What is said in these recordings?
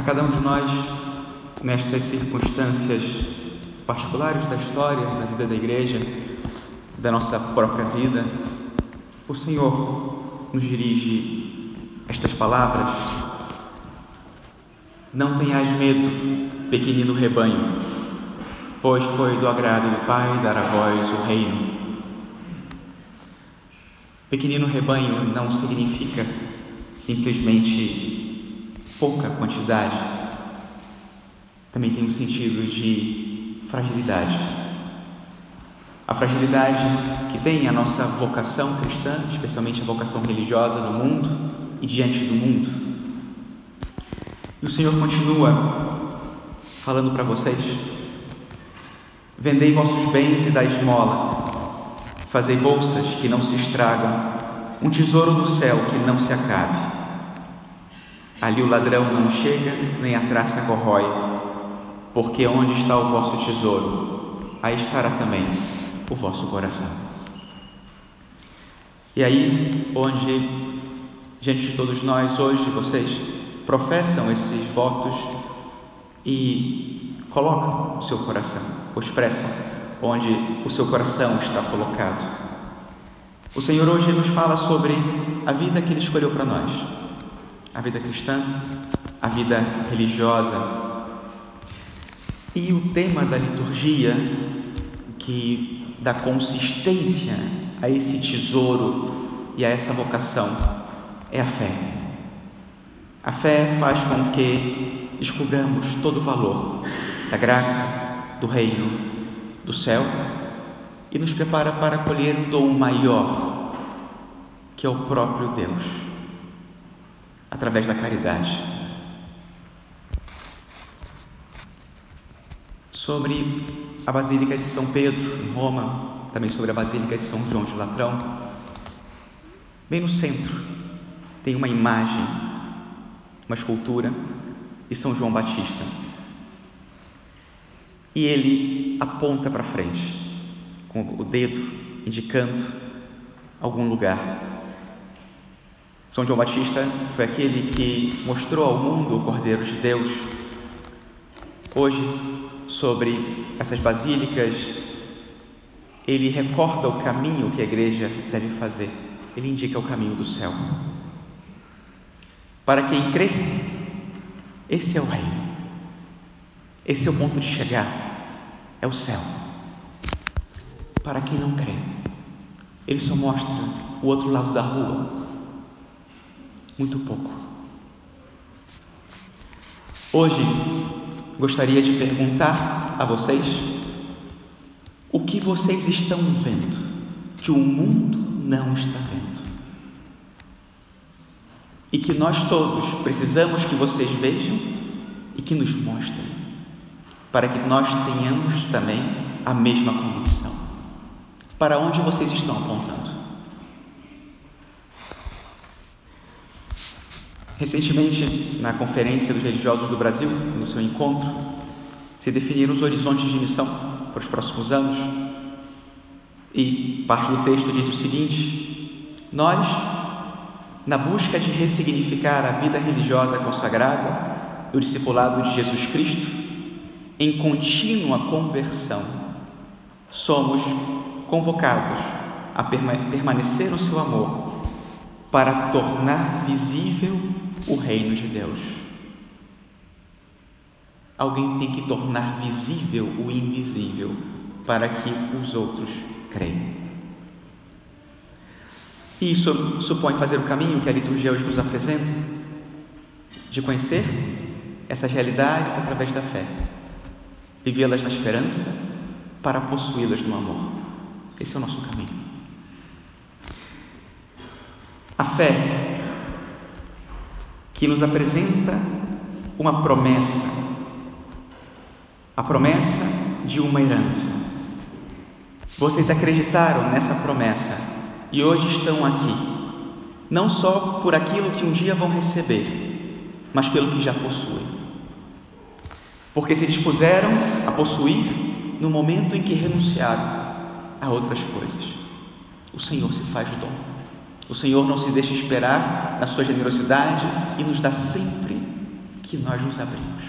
a cada um de nós, nestas circunstâncias particulares da história, da vida da igreja, da nossa própria vida, o Senhor nos dirige estas palavras. Não tenhais medo, pequenino rebanho, pois foi do agrado do Pai dar a vós o reino. Pequenino rebanho não significa simplesmente pouca quantidade, também tem um sentido de fragilidade. A fragilidade que tem a nossa vocação cristã, especialmente a vocação religiosa no mundo e diante do mundo. E o Senhor continua falando para vocês Vendei vossos bens e dai esmola. Fazei bolsas que não se estragam, um tesouro no céu que não se acabe. Ali o ladrão não chega, nem a traça corrói, porque onde está o vosso tesouro, aí estará também o vosso coração. E aí, onde, diante de todos nós, hoje, vocês professam esses votos e colocam o seu coração ou expressam onde o seu coração está colocado. O Senhor hoje nos fala sobre a vida que Ele escolheu para nós, a vida cristã, a vida religiosa. E o tema da liturgia que dá consistência a esse tesouro e a essa vocação é a fé. A fé faz com que descobramos todo o valor da graça, do reino do céu e nos prepara para acolher o dom maior, que é o próprio Deus, através da caridade. Sobre a Basílica de São Pedro, em Roma, também sobre a Basílica de São João de Latrão, bem no centro tem uma imagem, uma escultura de São João Batista e ele aponta para frente, com o dedo indicando algum lugar. São João Batista foi aquele que mostrou ao mundo o Cordeiro de Deus. Hoje, sobre essas basílicas, ele recorda o caminho que a igreja deve fazer. Ele indica o caminho do céu. Para quem crê, esse é o reino. Esse é o ponto de chegada, é o céu. Para quem não crê, ele só mostra o outro lado da rua, muito pouco. Hoje gostaria de perguntar a vocês o que vocês estão vendo que o mundo não está vendo. E que nós todos precisamos que vocês vejam e que nos mostrem para que nós tenhamos também a mesma convicção. Para onde vocês estão apontando? Recentemente, na Conferência dos Religiosos do Brasil, no seu encontro, se definiram os horizontes de missão para os próximos anos. E parte do texto diz o seguinte: Nós, na busca de ressignificar a vida religiosa consagrada do discipulado de Jesus Cristo, em contínua conversão, somos convocados a permanecer no seu amor para tornar visível o reino de Deus. Alguém tem que tornar visível o invisível para que os outros creiam. Isso supõe fazer o caminho que a liturgia hoje nos apresenta, de conhecer essas realidades através da fé vivê-las na esperança para possuí-las no amor. Esse é o nosso caminho. A fé que nos apresenta uma promessa, a promessa de uma herança. Vocês acreditaram nessa promessa e hoje estão aqui, não só por aquilo que um dia vão receber, mas pelo que já possuem porque se dispuseram a possuir no momento em que renunciaram a outras coisas. O Senhor se faz dom. O Senhor não se deixa esperar na sua generosidade e nos dá sempre que nós nos abrimos.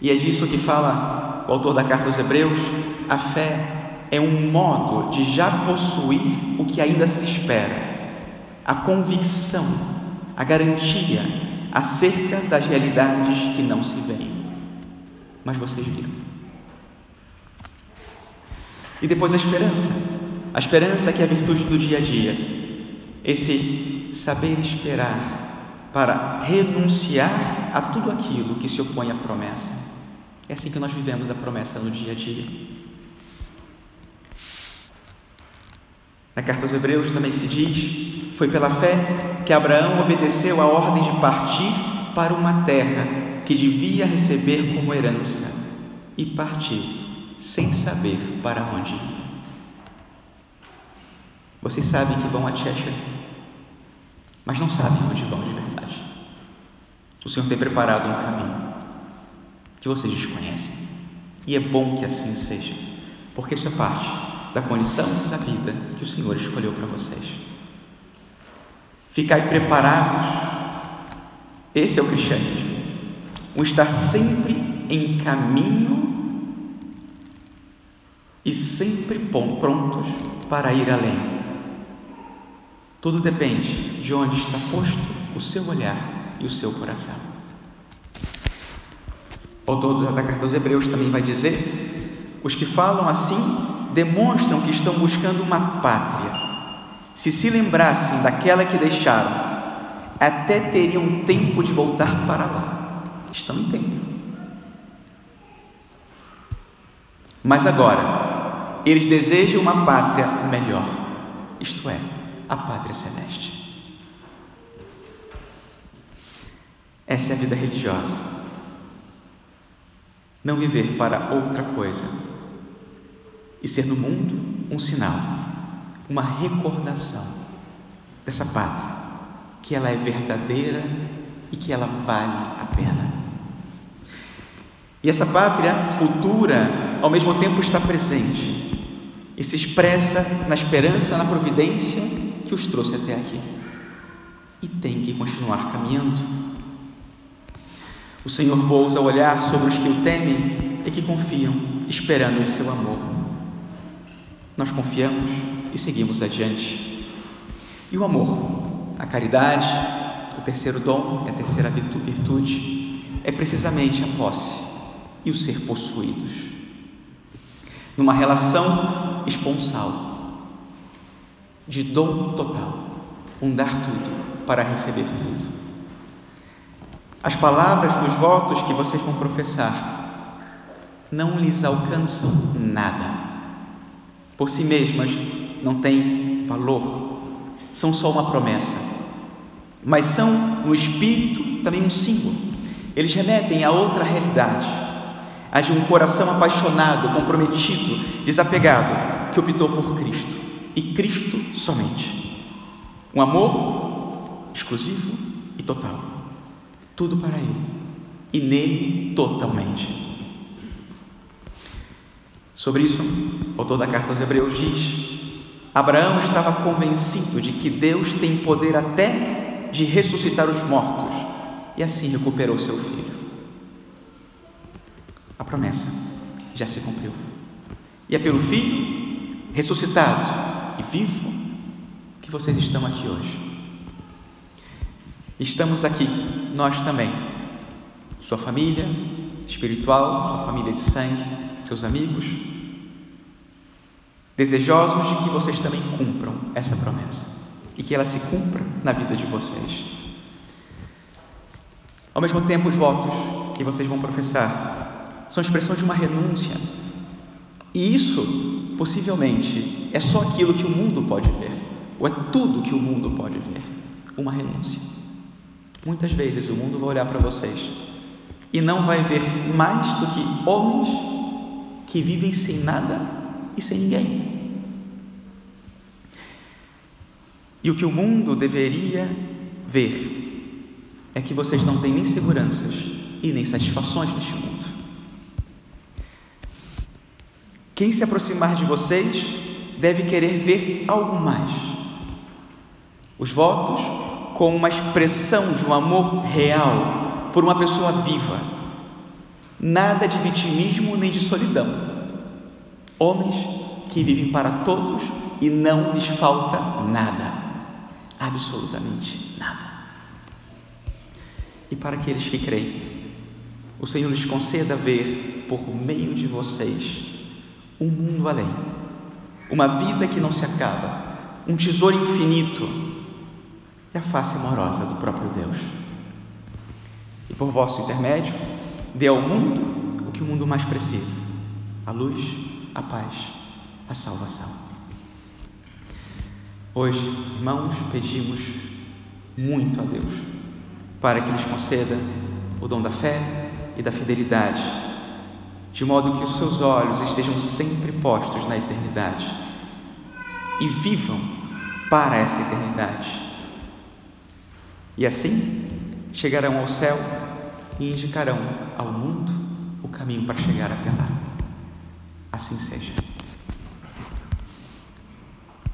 E é disso que fala o autor da carta aos Hebreus: a fé é um modo de já possuir o que ainda se espera, a convicção, a garantia acerca das realidades que não se veem. Mas vocês viram. E depois a esperança. A esperança que é a virtude do dia a dia. Esse saber esperar para renunciar a tudo aquilo que se opõe à promessa. É assim que nós vivemos a promessa no dia a dia. Na carta aos Hebreus também se diz: foi pela fé que Abraão obedeceu a ordem de partir para uma terra que devia receber como herança e partiu sem saber para onde. Vocês sabem que vão a Cheshire mas não sabem onde vão de verdade. O Senhor tem preparado um caminho que vocês desconhecem, e é bom que assim seja, porque isso é parte da condição da vida que o Senhor escolheu para vocês. Ficai preparados, esse é o cristianismo, um estar sempre em caminho e sempre prontos para ir além tudo depende de onde está posto o seu olhar e o seu coração. O autor da carta aos Hebreus também vai dizer: os que falam assim demonstram que estão buscando uma pátria. Se se lembrassem daquela que deixaram, até teriam tempo de voltar para lá. Estão em tempo. Mas agora, eles desejam uma pátria melhor, isto é, a pátria celeste. Essa é a vida religiosa. Não viver para outra coisa e ser no mundo um sinal, uma recordação dessa pátria, que ela é verdadeira e que ela vale a pena. E essa pátria futura, ao mesmo tempo, está presente e se expressa na esperança, na providência que os trouxe até aqui. E tem que continuar caminhando. O Senhor pousa o olhar sobre os que o temem e que confiam, esperando em seu amor. Nós confiamos e seguimos adiante. E o amor, a caridade, o terceiro dom, a terceira virtude, é precisamente a posse e o ser possuídos. Numa relação esponsal, de dom total, um dar tudo para receber tudo. As palavras dos votos que vocês vão professar não lhes alcançam nada. Por si mesmas não têm valor, são só uma promessa, mas são no espírito também um símbolo. Eles remetem a outra realidade, a de um coração apaixonado, comprometido, desapegado, que optou por Cristo e Cristo somente. Um amor exclusivo e total. Tudo para Ele e nele totalmente. Sobre isso, o autor da carta aos Hebreus diz: Abraão estava convencido de que Deus tem poder até de ressuscitar os mortos e assim recuperou seu filho. A promessa já se cumpriu. E é pelo filho ressuscitado e vivo que vocês estão aqui hoje. Estamos aqui, nós também, sua família espiritual, sua família de sangue, seus amigos, desejosos de que vocês também cumpram essa promessa e que ela se cumpra na vida de vocês. Ao mesmo tempo, os votos que vocês vão professar são expressão de uma renúncia, e isso possivelmente é só aquilo que o mundo pode ver, ou é tudo que o mundo pode ver uma renúncia. Muitas vezes o mundo vai olhar para vocês e não vai ver mais do que homens que vivem sem nada e sem ninguém. E o que o mundo deveria ver é que vocês não têm nem seguranças e nem satisfações neste mundo. Quem se aproximar de vocês deve querer ver algo mais. Os votos, com uma expressão de um amor real, por uma pessoa viva. Nada de vitimismo nem de solidão. Homens que vivem para todos e não lhes falta nada, absolutamente nada. E para aqueles que creem, o Senhor lhes conceda ver por meio de vocês um mundo além, uma vida que não se acaba, um tesouro infinito e a face amorosa do próprio Deus. E por vosso intermédio, dê ao mundo o que o mundo mais precisa: a luz, a paz, a salvação. Hoje, irmãos, pedimos muito a Deus para que lhes conceda o dom da fé e da fidelidade, de modo que os seus olhos estejam sempre postos na eternidade e vivam para essa eternidade. E assim chegarão ao céu e indicarão ao mundo o caminho para chegar até lá. Assim seja.